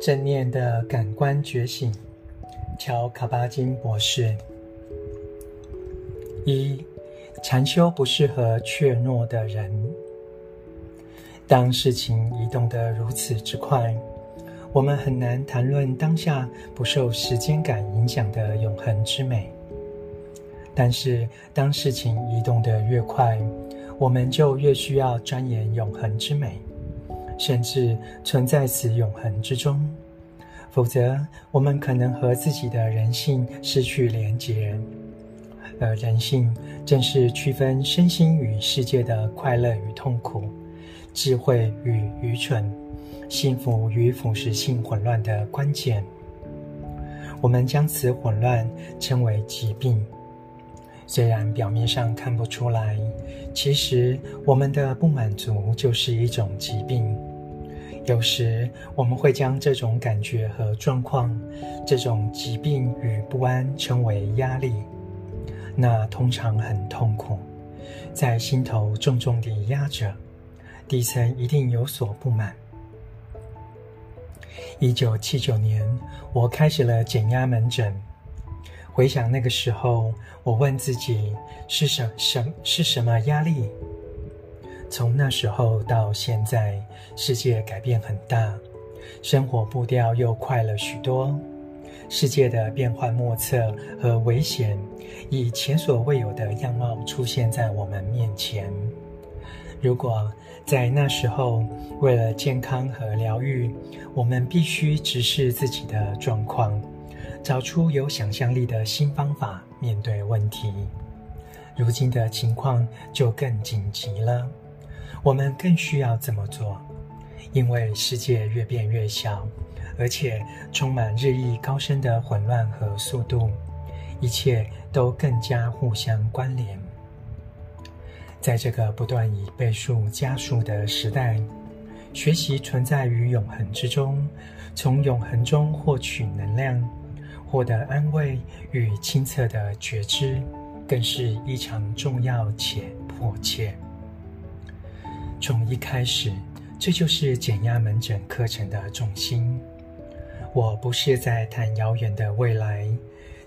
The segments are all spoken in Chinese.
正念的感官觉醒，乔卡巴金博士。一，禅修不适合怯懦的人。当事情移动得如此之快，我们很难谈论当下不受时间感影响的永恒之美。但是，当事情移动得越快，我们就越需要钻研永恒之美。甚至存在此永恒之中，否则我们可能和自己的人性失去连结。而人性正是区分身心与世界的快乐与痛苦、智慧与愚蠢、幸福与腐蚀性混乱的关键。我们将此混乱称为疾病。虽然表面上看不出来，其实我们的不满足就是一种疾病。有时我们会将这种感觉和状况、这种疾病与不安称为压力。那通常很痛苦，在心头重重地压着，底层一定有所不满。一九七九年，我开始了减压门诊。回想那个时候，我问自己：是什什是什么压力？从那时候到现在，世界改变很大，生活步调又快了许多，世界的变幻莫测和危险，以前所未有的样貌出现在我们面前。如果在那时候，为了健康和疗愈，我们必须直视自己的状况。找出有想象力的新方法面对问题。如今的情况就更紧急了，我们更需要这么做，因为世界越变越小，而且充满日益高深的混乱和速度，一切都更加互相关联。在这个不断以倍数加速的时代，学习存在于永恒之中，从永恒中获取能量。获得安慰与清澈的觉知，更是异常重要且迫切。从一开始，这就是减压门诊课程的重心。我不是在谈遥远的未来，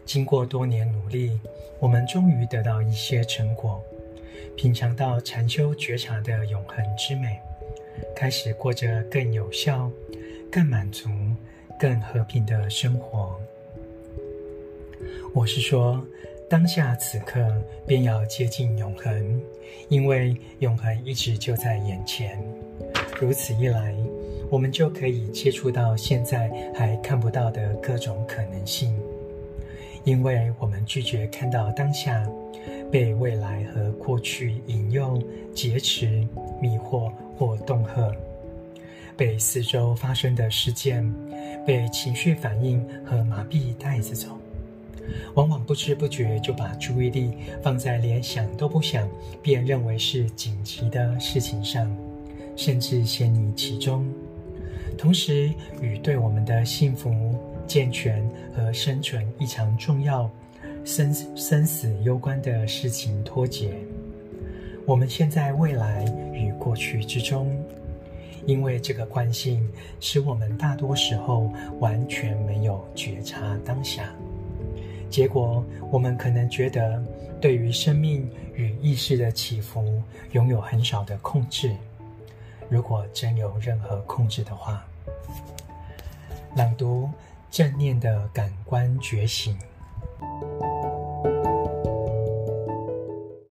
经过多年努力，我们终于得到一些成果，品尝到禅修觉察的永恒之美，开始过着更有效、更满足、更和平的生活。我是说，当下此刻便要接近永恒，因为永恒一直就在眼前。如此一来，我们就可以接触到现在还看不到的各种可能性。因为我们拒绝看到当下，被未来和过去引诱、劫持、迷惑或恫吓，被四周发生的事件、被情绪反应和麻痹带着走。往往不知不觉就把注意力放在连想都不想便认为是紧急的事情上，甚至陷溺其中，同时与对我们的幸福、健全和生存异常重要、生生死攸关的事情脱节。我们现在未来与过去之中，因为这个惯性，使我们大多时候完全没有觉察当下。结果，我们可能觉得对于生命与意识的起伏拥有很少的控制。如果真有任何控制的话，朗读正念的感官觉醒。